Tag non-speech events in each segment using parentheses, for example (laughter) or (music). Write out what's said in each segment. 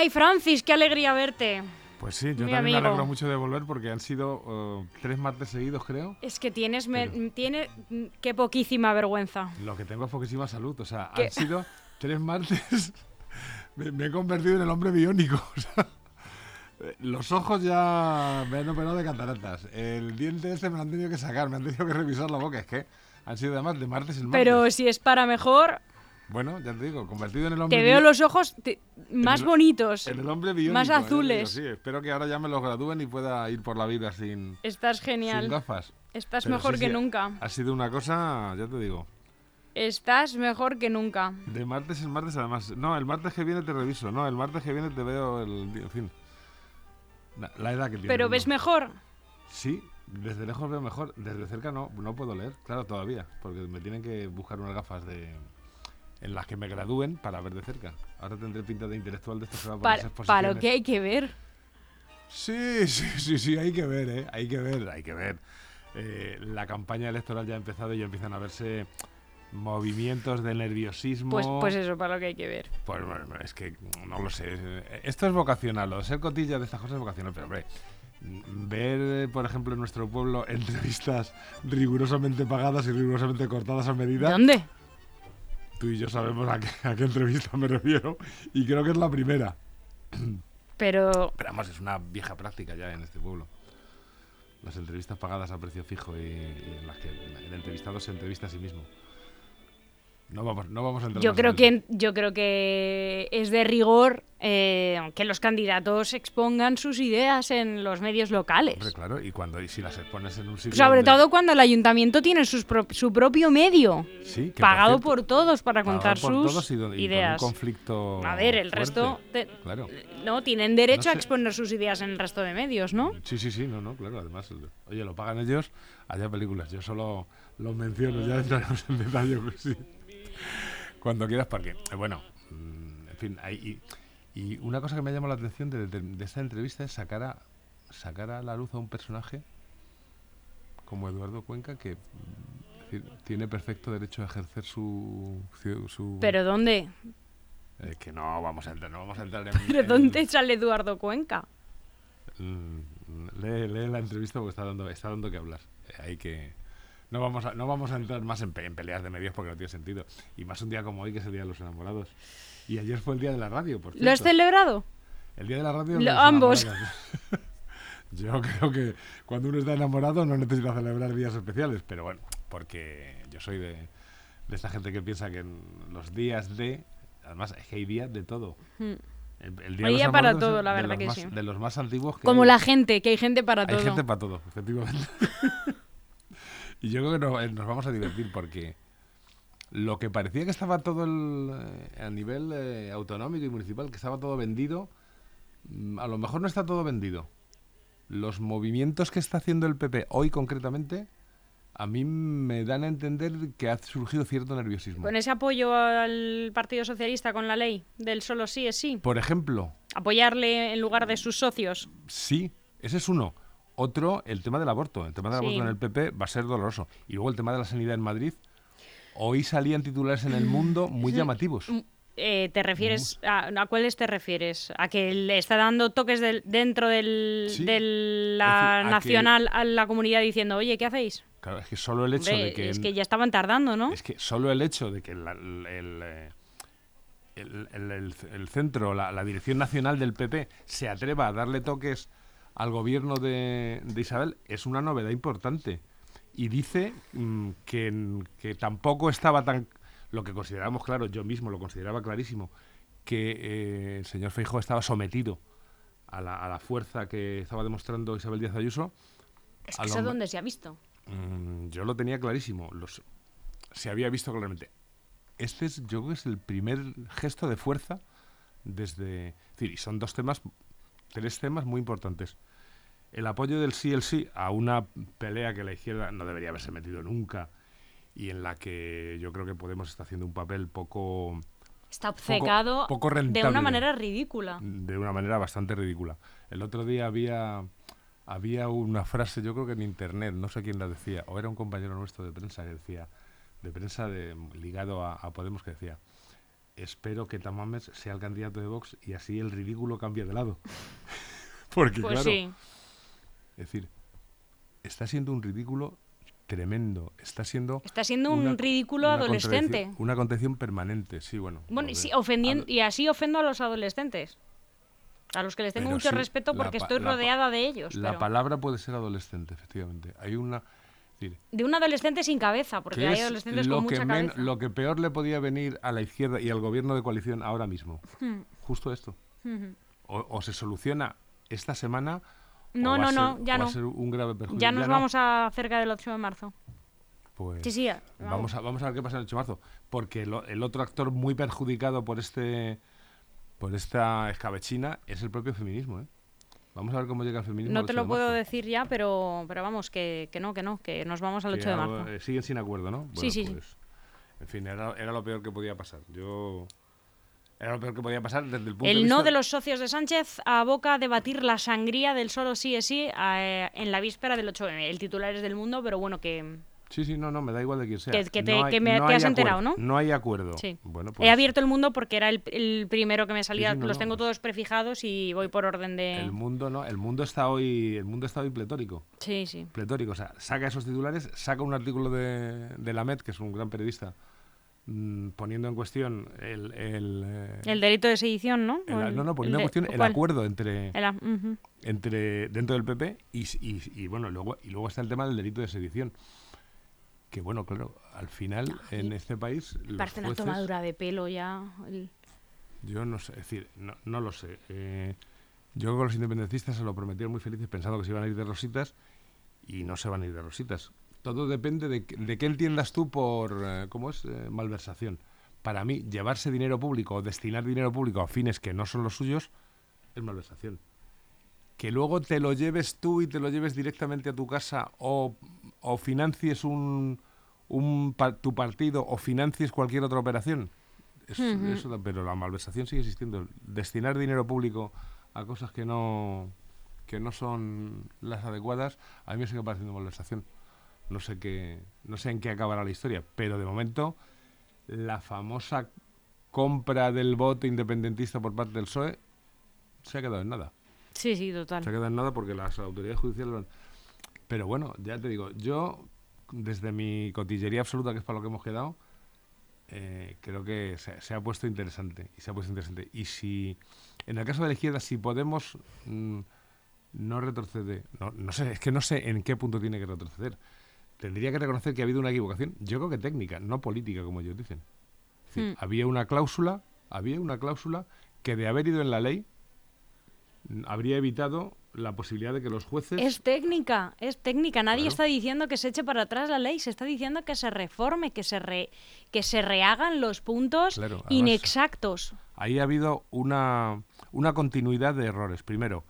Ay, Francis, qué alegría verte. Pues sí, yo Mi también me amigo. alegro mucho de volver porque han sido eh, tres martes seguidos, creo. Es que tienes, me- Pero- tiene, mm, qué poquísima vergüenza. Lo que tengo es poquísima salud. O sea, ¿Qué? han sido tres martes. (laughs) me, me he convertido en el hombre biónico. (laughs) o sea, eh, los ojos ya me han operado de cataratas. El diente este me lo han tenido que sacar. Me han tenido que revisar la boca. Es que han sido además de martes en martes. Pero si es para mejor, Bueno, ya te digo, convertido en el hombre te veo los ojos te- más el- bonitos. en el hombre biónico. más digo, azules. sí, espero que ahora ya me los gradúen y pueda ir por la vida sin, Estás sin genial. gafas. Estás Pero mejor sí, que sí, nunca. Ha sido una cosa, ya te digo. Estás mejor que nunca. De martes en martes, además. No, el martes que viene te reviso. No, el martes que viene te veo el. En fin. La, la edad que tiene. Pero uno. ves mejor. Sí, desde lejos veo mejor. Desde cerca no, no puedo leer, claro, todavía. Porque me tienen que buscar unas gafas de. En las que me gradúen para ver de cerca. Ahora tendré pinta de intelectual de estos Para, para lo que hay que ver. Sí, sí, sí, sí, hay que ver, ¿eh? Hay que ver, hay que ver. Eh, la campaña electoral ya ha empezado y ya empiezan a verse movimientos de nerviosismo. Pues, pues eso, para lo que hay que ver. Pues bueno, es que no lo sé. Esto es vocacional, de ser cotilla de estas cosas es vocacional, pero hombre, ver, por ejemplo, en nuestro pueblo entrevistas (laughs) rigurosamente pagadas y rigurosamente cortadas a medida, ¿Dónde? Tú y yo sabemos a qué, a qué entrevista me refiero y creo que es la primera. Pero Pero además es una vieja práctica ya en este pueblo. Las entrevistas pagadas a precio fijo y, y en las que el entrevistado se entrevista a sí mismo. No vamos, no vamos a entrar yo creo en que yo creo que es de rigor eh, que los candidatos expongan sus ideas en los medios locales. Hombre, claro, y cuando y si las expones en un sitio Sobre donde- todo cuando el ayuntamiento tiene sus pro- su propio medio, Sí, que pagado cierto, por todos para contar por sus todos y don- y con ideas. un conflicto A ver, el fuerte. resto Claro. no tienen derecho No a exponer sus ideas en el resto de medios, ¿no? Sí, sí, sí, no, no, claro, además, oye, lo pagan ellos, allá películas, yo solo lo menciono, ya entraremos en detalle, pues sí. Cuando quieras, porque, eh, bueno, mm, en fin, hay, y, y una cosa que me ha llamado la atención de, de- de esta entrevista es sacar a, sacar a la luz a un personaje como Eduardo Cuenca que mm, es decir, tiene perfecto derecho a ejercer su... Pero ¿dónde? eh, que no vamos a entrar, no vamos a entrar en... ¿Pero en- dónde sale Eduardo Cuenca? Mm, Lee, lee la entrevista porque está dando, está dando que hablar. Eh, Hay que. No vamos, a, no vamos a entrar más en, pe- en peleas de medios porque no tiene sentido. Y más un día como hoy, que es el Día de los Enamorados. Y ayer fue el Día de la Radio, por ¿Lo has celebrado? El Día de la Radio. Lo- ambos. (laughs) Yo creo que cuando uno está enamorado no necesita celebrar días especiales, pero bueno, porque yo soy de, de esta gente que piensa que en los días de. Además, es que hay días de todo. Mm. El, el día Hay para todo, la verdad que más- sí. De los más antiguos que Como hay. la gente, que hay gente para Hay todo. gente para todo, efectivamente. (laughs) y yo creo que no- eh, nos vamos a divertir porque lo que parecía que estaba todo el, eh, a nivel eh, autonómico y municipal, que estaba todo vendido, mm, a lo mejor no está todo vendido. Los movimientos que está haciendo el PP hoy concretamente, a mí me dan a entender que ha surgido cierto nerviosismo. Con ese apoyo al Partido Socialista con la ley del solo sí es sí. Por ejemplo, Apoyarle en lugar de sus socios. Sí, ese es uno. Otro, el tema del aborto. El tema del Sí. aborto en el PP va a ser doloroso. Y luego el tema de la sanidad en Madrid. Hoy salían titulares en el mundo muy llamativos. Mm, eh, ¿Te refieres a, a cuáles te refieres? ¿A que le está dando toques del- dentro del, Sí, de la decir, a nacional a la comunidad diciendo, oye, ¿qué hacéis? Claro, es que solo el hecho Hombre, de que... es que ya estaban tardando, ¿no? es que solo el hecho de que la- el, el, eh, el- el- el- el centro, la, la dirección nacional del PP, se atreva a darle toques al gobierno de, de Isabel es una novedad importante. Y dice mm, que, que tampoco estaba tan... Lo que considerábamos claro, yo mismo lo consideraba clarísimo, que eh, el señor Feijóo estaba sometido a la, a la fuerza que estaba demostrando Isabel Díaz Ayuso. es que eso donde se ha visto. Mm, yo lo tenía clarísimo. Los, se había visto claramente. Este es, yo creo que es el primer gesto de fuerza desde. es decir, y son dos temas, tres temas muy importantes. El apoyo del sí el sí a una pelea que la izquierda no debería haberse metido nunca y en la que yo creo que Podemos está haciendo un papel poco Está obcecado poco de una manera ridícula. de una manera bastante ridícula. El otro día había había una frase, yo creo que en internet, no sé quién la decía, o era un compañero nuestro de prensa que decía, de prensa de, ligado a, a Podemos que decía, espero que Tamames sea el candidato de Vox y así el ridículo cambie de lado. (laughs) Porque Pues claro, sí. Es decir, está siendo un ridículo tremendo. Está siendo Está siendo un ridículo una adolescente. Una contención permanente, sí, bueno. Bueno, y, sí, ofendien- ado- y así ofendo a los adolescentes. A los que les tengo Pero mucho sí, respeto porque estoy rodeada de ellos. La pero palabra puede ser adolescente, efectivamente. Hay una... decir, De un adolescente sin cabeza, porque que hay es adolescentes lo con que, mucha cabeza. lo que peor le podía venir a la izquierda y al gobierno de coalición ahora mismo. Hmm. Justo esto. O, o se soluciona esta semana. No, no, no, ser- ya va no. a ser un grave perjuicio. Ya nos no. vamos a cerca del 8 de marzo. Pues Sí, sí, Vamos a, vamos a ver qué pasa en el 8 de marzo. Porque lo- el otro actor muy perjudicado por este por esta escabechina es el propio feminismo. ¿eh? Vamos a ver cómo llega el feminismo. No te 8 lo de puedo decir ya, pero, pero vamos, que, que no, que no, que nos vamos al Que 8 de algo- marzo. eh, siguen sin acuerdo, ¿no? Sí, sí, sí. pues, En fin, era, era lo peor que podía pasar. Yo. Era lo peor que podía pasar desde el punto de El vista. no de los socios de Sánchez aboca a debatir la sangría del solo sí es sí eh, en la víspera del 8M. El titular es del mundo, pero bueno, que Sí, sí, no, no, me da igual de quién sea. Que- que te- No hay- que me- no te hay has enterado, acuerdo, ¿no? No hay acuerdo. sí. Bueno, pues, He abierto el mundo porque era el, el primero que me salía. sí, no, los tengo pues- todos prefijados y voy por orden de. El mundo, ¿no? El mundo está hoy. El mundo está hoy pletórico. Sí, sí. pletórico. O sea, saca esos titulares, saca un artículo de, de la Met, que es un gran periodista, poniendo en cuestión el. el, eh, El delito de sedición, ¿no? el- no, no, poniendo en cuestión ¿o el acuerdo entre, entre dentro del PP y, y- y, bueno, luego, y luego está el tema del delito de sedición. Que bueno, claro, al final en este país. Parece una jueces- tomadura de pelo ya. el- Yo no sé, es decir, no, no lo sé. Eh, yo creo que los independentistas se lo prometieron muy felices pensando que se iban a ir de rositas y no se van a ir de rositas. Todo depende de, de qué entiendas tú por, eh, ¿cómo es? Eh, malversación. Para mí, llevarse dinero público o destinar dinero público a fines que no son los suyos es malversación. Que luego te lo lleves tú y te lo lleves directamente a tu casa o, o financies un, un tu partido o financies cualquier otra operación. Es- eso pero la malversación sigue existiendo. Destinar dinero público a cosas que no que no son las adecuadas, a mí me sigue pareciendo malversación. No sé qué, no sé en qué acabará la historia, pero de momento la famosa compra del voto independentista por parte del PSOE se ha quedado en nada. Sí, sí, total. Se ha quedado en nada porque las autoridades judiciales lo han... Pero bueno, ya te digo, yo, desde mi cotillería absoluta, que es para lo que hemos quedado, eh, creo que se, se ha puesto interesante. Y se ha puesto interesante. Y si, en el caso de la izquierda, si Podemos mm, no retrocede, no, no sé, es que no sé en qué punto tiene que retroceder. Tendría que reconocer que ha habido una equivocación, yo creo que técnica, no política, como ellos dicen. Es decir, Hmm. Había una cláusula, había una cláusula que de haber ido en la ley mm, habría evitado la posibilidad de que los jueces Es técnica, es técnica. Nadie Claro. está diciendo que se eche para atrás la ley, se está diciendo que se reforme, que se re- que se rehagan los puntos Claro, además- inexactos. ahí ha habido una, una continuidad de errores. Primero,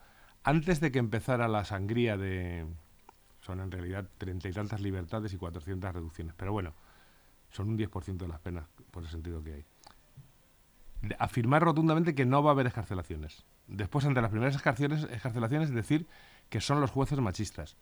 antes de que empezara la sangría de... Son en realidad treinta y tantas libertades y 400 reducciones. Pero bueno, son un 10% de las penas por el sentido que hay. Afirmar rotundamente que no va a haber escarcelaciones. Después, ante las primeras escarcelaciones, escarcelaciones decir que son los jueces machistas.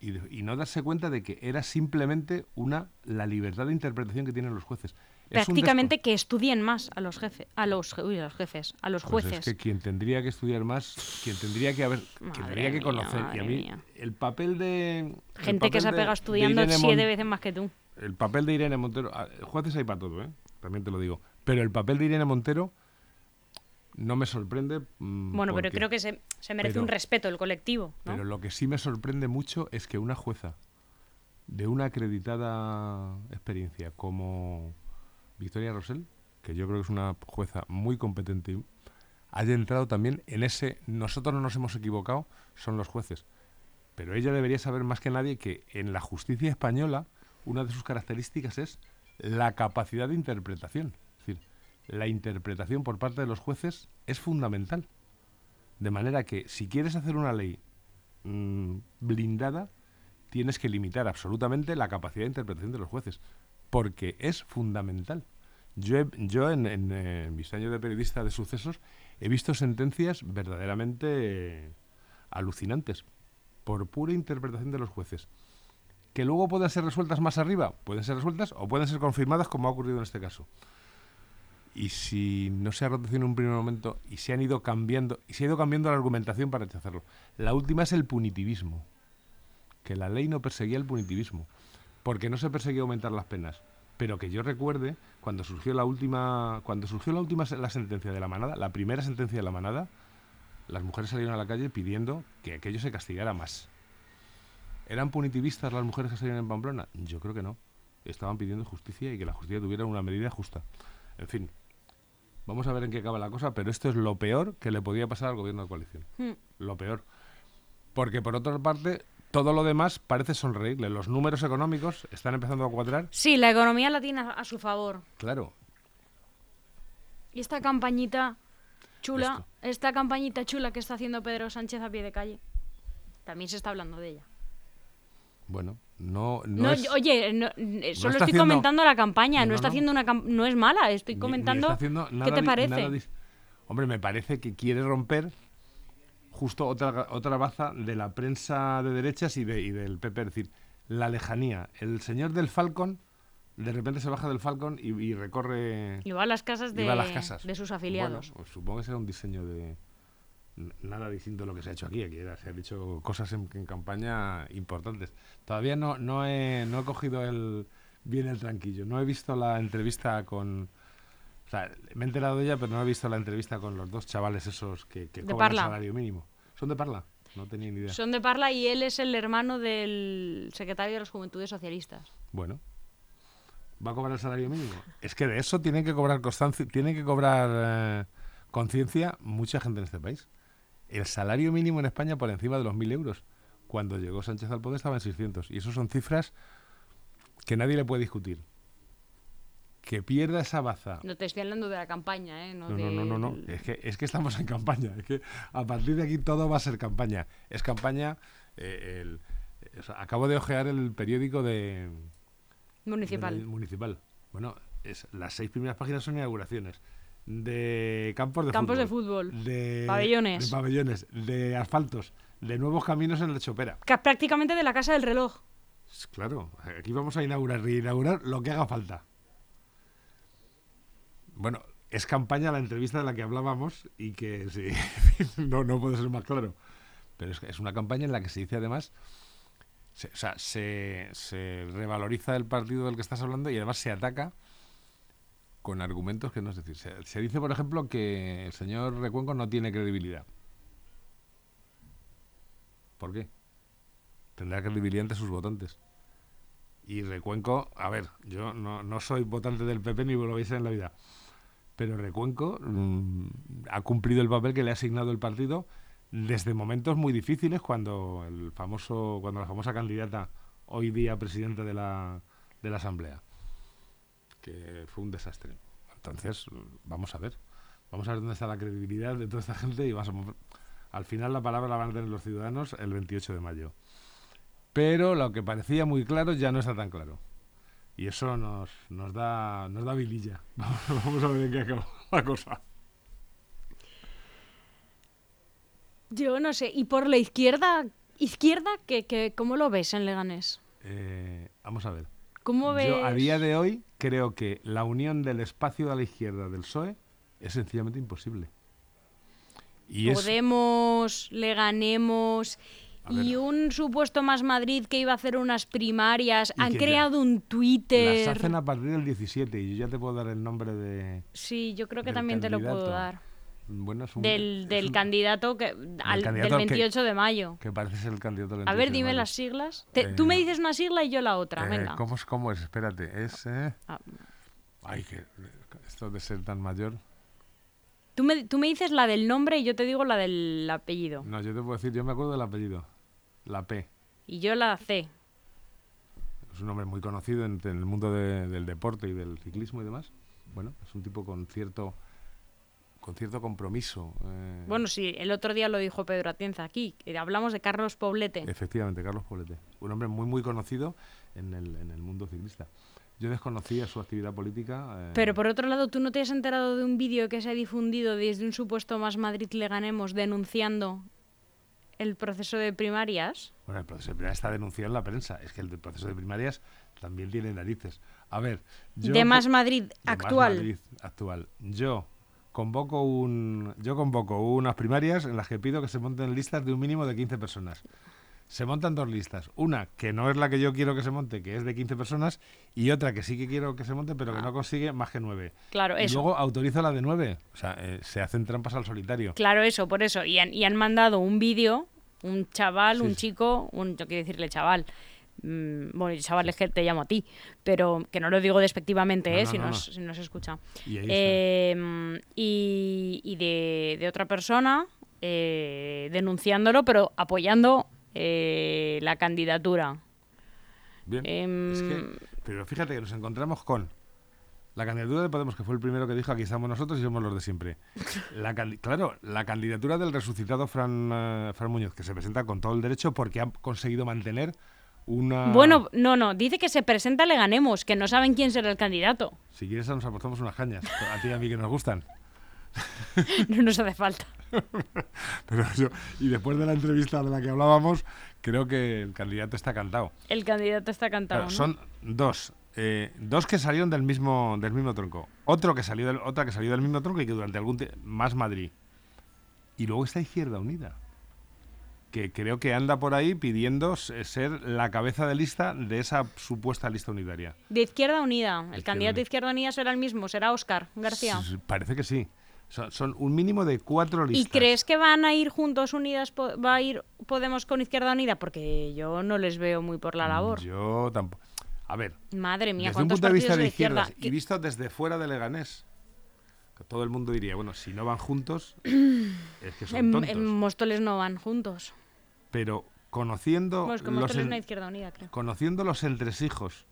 Y, y no darse cuenta de que era simplemente una la libertad de interpretación que tienen los jueces. Prácticamente que estudien más a los jefes, a los, uy, a los jefes, a los Pues jueces. es que quien tendría que estudiar más, quien tendría que haber, quien tendría que mía, conocer. y a mí, mía. el papel de. Gente que se ha pegado estudiando siete veces más que tú. El papel de Irene Montero. ah, Jueces hay para todo, ¿eh? También te lo digo. Pero el papel de Irene Montero no me sorprende. mm, Bueno, pero creo que se, se merece pero- un respeto el colectivo, ¿no? Pero lo que sí me sorprende mucho es que una jueza de una acreditada experiencia como Victoria Rosell, que yo creo que es una jueza muy competente, haya entrado también en ese nosotros no nos hemos equivocado, son los jueces. Pero ella debería saber más que nadie que en la justicia española una de sus características es la capacidad de interpretación. Es decir, la interpretación por parte de los jueces es fundamental. De manera que si quieres hacer una ley mm, blindada, tienes que limitar absolutamente la capacidad de interpretación de los jueces, porque es fundamental. Yo, he- yo en, en, eh, mis años de periodista de sucesos he visto sentencias verdaderamente eh, alucinantes por pura interpretación de los jueces. Que luego puedan ser resueltas más arriba, pueden ser resueltas o pueden ser confirmadas como ha ocurrido en este caso. y si no se ha reducido en un primer momento y se han ido cambiando y se ha ido cambiando la argumentación para rechazarlo. La última es el punitivismo, que la ley no perseguía el punitivismo, porque no se perseguía aumentar las penas, pero que yo recuerde cuando surgió la última cuando surgió la última la sentencia de la manada, la primera sentencia de la manada, las mujeres salieron a la calle pidiendo que aquello se castigara más. ¿Eran punitivistas las mujeres que salieron en Pamplona? Yo creo que no. Estaban pidiendo justicia y que la justicia tuviera una medida justa. En fin, Vamos a ver en qué acaba la cosa, pero esto es lo peor que le podía pasar al gobierno de coalición. Hmm. Lo peor. Porque por otra parte, todo lo demás parece sonreírle. Los números económicos están empezando a cuadrar. Sí, la economía la tiene a- su favor. Claro. Y esta campañita chula, Esto. esta campañita chula que está haciendo Pedro Sánchez a pie de calle, también se está hablando de ella. Bueno, no, no, No, es, oye, no, eh, solo estoy haciendo- comentando la campaña, no, está haciendo una no es mala, estoy ni- ni comentando está qué te parece. nada Hombre, me parece que quiere romper justo otra, otra baza de la prensa de derechas y, de, y del PP. Es decir, la lejanía. El señor del Falcon de repente se baja del Falcon y, y recorre Y va a las casas de, va a las casas. de sus afiliados. Bueno, supongo que será un diseño de nada distinto a lo que se ha hecho aquí. Aquí era- se han hecho cosas en, en campaña importantes. Todavía no, no, he, no he cogido el bien el tranquillo. No he visto la entrevista con... Sea, me he enterado de ella, pero no he visto la entrevista con los dos chavales esos que, cobran Parla. el salario mínimo. ¿Son de Parla? No tenía ni idea. Son de Parla y él es el hermano del secretario de las Juventudes Socialistas. Bueno. ¿Va a cobrar el salario mínimo? Es que de eso tienen que cobrar constancia, tienen que cobrar eh, conciencia mucha gente en este país. El salario mínimo en España por encima de los 1.000 euros. Cuando llegó Sánchez al poder estaba en 600. Y eso son cifras que nadie le puede discutir. Que pierda esa baza. No te estoy hablando de la campaña, ¿eh? No, No, no, no, no, no. del- Es que, es que estamos en campaña. Es que a partir de aquí todo va a ser campaña. Es campaña. eh, el- o sea, acabo de ojear el periódico de, Municipal. municipal. Bueno, es, las seis primeras páginas son inauguraciones. De campos de Campos fútbol. de fútbol. De Pabellones. De pabellones. De asfaltos. De nuevos caminos en la chopera. Ca- prácticamente de la casa del reloj. Claro, aquí vamos a inaugurar, reinaugurar lo que haga falta. Bueno, es campaña la entrevista de la que hablábamos y que sí, (laughs) no, no puede ser más claro. Pero es, una campaña en la que se dice además, se, o sea, se, se revaloriza el partido del que estás hablando y además se ataca con argumentos que no es decir. Se, dice, por ejemplo, que el señor Recuenco no tiene credibilidad. ¿Por qué? Tendrá credibilidad ante sus votantes. Y Recuenco, a ver, yo no, no soy votante del PP ni lo vais a en la vida. Pero Recuenco mm, ha cumplido el papel que le ha asignado el partido desde momentos muy difíciles cuando el famoso, cuando la famosa candidata hoy día presidenta de la, de la Asamblea, que fue un desastre. Entonces, vamos a ver. Vamos a ver dónde está la credibilidad de toda esta gente y vamos a- al final la palabra la van a tener los ciudadanos el 28 de mayo. Pero lo que parecía muy claro ya no está tan claro. Y eso nos, nos, da, nos da vililla. (laughs) Vamos a ver en qué acaba la cosa. Yo no sé. ¿Y por la izquierda? ¿Izquierda? ¿Qué, qué, cómo lo ves en Leganés? Eh, vamos a ver. ¿Cómo ves? Yo a día de hoy creo que la unión del espacio de la izquierda del PSOE es sencillamente imposible. Y es, Podemos, le ganemos. Y un supuesto Más Madrid que iba a hacer unas primarias. Han que creado un Twitter. las hacen a partir del 17 y yo ya te puedo dar el nombre de... Sí, yo creo que también te lo puedo candidato. dar. Bueno, es un- Del, es del un- candidato que al, candidato del que- 28 de mayo. Que parece ser el candidato del A ver, 28 de dime las siglas. Te- Tú Eh, me dices una sigla y yo la otra. Eh, Venga. ¿cómo, es, ¿Cómo es? Espérate. Es... eh, Ah, Ay, que esto de ser tan mayor... Tú me, tú me dices la del nombre y yo te digo la del apellido. No, yo te puedo decir, yo me acuerdo del apellido. La P. Y yo la C. Es un hombre muy conocido en, en el mundo de- del deporte y del ciclismo y demás. Bueno, es un tipo con cierto con cierto compromiso. eh, Bueno, sí, el otro día lo dijo Pedro Atienza aquí. que Hablamos de Carlos Poblete. Efectivamente, Carlos Poblete. Un hombre muy, muy conocido en el, en el mundo ciclista. Yo desconocía su actividad política. eh, Pero por otro lado, ¿tú no te has enterado de un vídeo que se ha difundido desde un supuesto Más Madrid le ganemos denunciando el proceso de primarias. Bueno, el proceso de primarias está denunciado en la prensa. Es que el proceso de primarias también tiene narices. A ver, yo... de Más Madrid de Más actual. Madrid actual. Yo convoco un yo convoco unas primarias en las que pido que se monten listas de un mínimo de 15 personas. Se montan dos listas. Una que no es la que yo quiero que se monte, que es de 15 personas, y otra que sí que quiero que se monte, pero que no consigue más que 9. Claro, Y eso. luego autorizo la de 9. O sea, eh, se hacen trampas al solitario. Claro, eso, por eso. Y han, y han mandado un vídeo, un chaval, Sí, un chico, un, yo quiero decirle chaval. mm, bueno, chaval es que te llamo a ti, pero que no lo digo despectivamente, No, ¿eh? no, si, no, nos, no. si nos escucha. Y. Eh, y de, de otra persona eh, denunciándolo, pero apoyando eh, la candidatura. Bien. em, Es que- pero fíjate que nos encontramos con la candidatura de Podemos, que fue el primero que dijo aquí estamos nosotros y somos los de siempre. (laughs) La claro, la candidatura del resucitado Fran, eh, Fran Muñoz, que se presenta con todo el derecho porque ha conseguido mantener una... Bueno, no, no, dice que se presenta Le Ganemos, que no saben quién será el candidato. Si quieres nos apostamos unas cañas, a ti y a mí que nos gustan. (laughs) No nos hace falta. (laughs) Pero yo- y después de la entrevista de la que hablábamos, creo que el candidato está cantado. El candidato está cantado. Claro, ¿no? Son dos. Eh, dos que salieron del mismo, del mismo tronco. Otro que salió del, otra que salió del mismo tronco y que durante algún tiempo... Más Madrid. Y luego está Izquierda Unida. Que creo que anda por ahí pidiendo se- ser la cabeza de lista de esa supuesta lista unitaria. De Izquierda Unida. El Izquierda candidato de. Izquierda Unida será el mismo, será Óscar García. S- Parece que sí. Son, son un mínimo de cuatro ¿Y listas. crees que van a ir juntos unidas, va a ir Podemos con Izquierda Unida? Porque yo no les veo muy por la labor. Yo tampoco. A ver, Madre mía, desde un ¿cuántos punto de vista de izquierdas izquierda? y visto desde fuera de Leganés, que todo el mundo diría, bueno, si no van juntos, (clears throat) es que son En, tontos. en Móstoles no van juntos. Pero conociendo Bueno, es que los en- hay Izquierda Unida, creo. conociendo los entresijos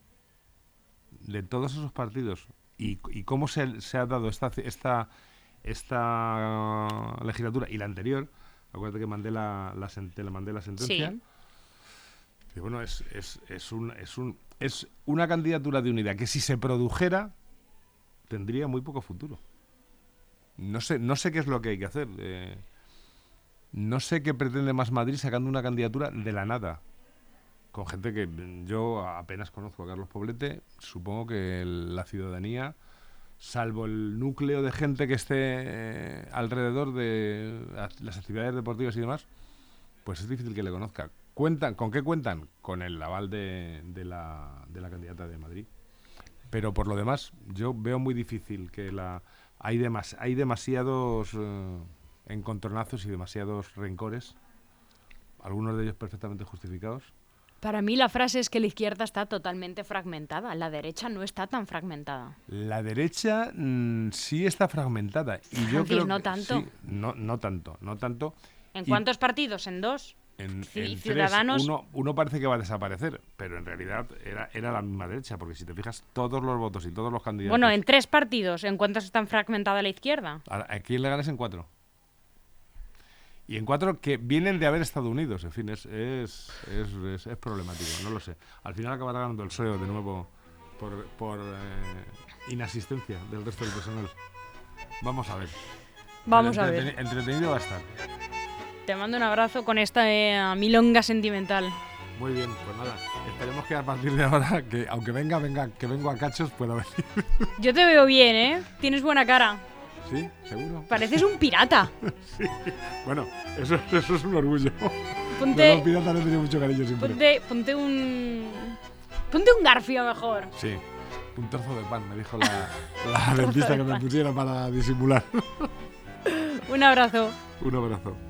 de todos esos partidos y, y cómo se, se ha dado esta, esta, esta legislatura y la anterior, acuérdate que mandé la, la mandé la sentencia. Sí. Y bueno, es, es, es, un, es, un, es una candidatura de unidad que si se produjera tendría muy poco futuro. No sé, no sé qué es lo que hay que hacer. eh, no sé qué pretende más Madrid sacando una candidatura de la nada. Con gente que mm, yo apenas conozco a Carlos Poblete. Supongo que la ciudadanía, salvo el núcleo de gente que esté eh, alrededor de las- las actividades deportivas y demás, pues es difícil que le conozca. ¿Cuentan, ¿Con qué cuentan? Con el aval de, de la, de la candidata de Madrid. Pero por lo demás, yo veo muy difícil que la... Hay, demas, hay demasiados eh, encontronazos y demasiados rencores, algunos de ellos perfectamente justificados. Para mí la frase es que la izquierda está totalmente fragmentada. La derecha no está tan fragmentada. La derecha mm, sí está fragmentada. Y yo Francis, creo no que- tanto. sí, no, no tanto, no tanto. ¿En Y- cuántos partidos? ¿En dos? En, Ci- en tres, Ciudadanos- uno, uno parece que va a desaparecer, pero en realidad era, era la misma derecha, porque si te fijas, todos los votos y todos los candidatos. Bueno, en tres partidos. ¿En cuántos están fragmentada la izquierda? Aquí en Legales en cuatro. Y en cuatro que vienen de haber estado unidos. En fin, es, es, es, es- problemático, no lo sé. Al final acabará ganando el SEO de nuevo por, por eh, inasistencia del resto del personal. Vamos a ver. Vamos a ver. entreteni- Entretenido va a estar. Te mando un abrazo con esta eh, milonga sentimental. Muy bien, pues nada. Esperemos que a partir de ahora, que aunque venga, venga, que vengo a cachos, pueda venir. (laughs) Yo te veo bien, ¿eh? Tienes buena cara. ¿Sí? ¿Seguro? Pareces un (laughs) pirata. Bueno, eso, eso es un orgullo. A los Ponte, piratas tenido mucho cariño siempre. ponte, ponte un... Ponte un garfio mejor. Sí, un trozo de pan, me dijo la, (laughs) la dentista de que me pusiera para disimular. Un abrazo. un abrazo.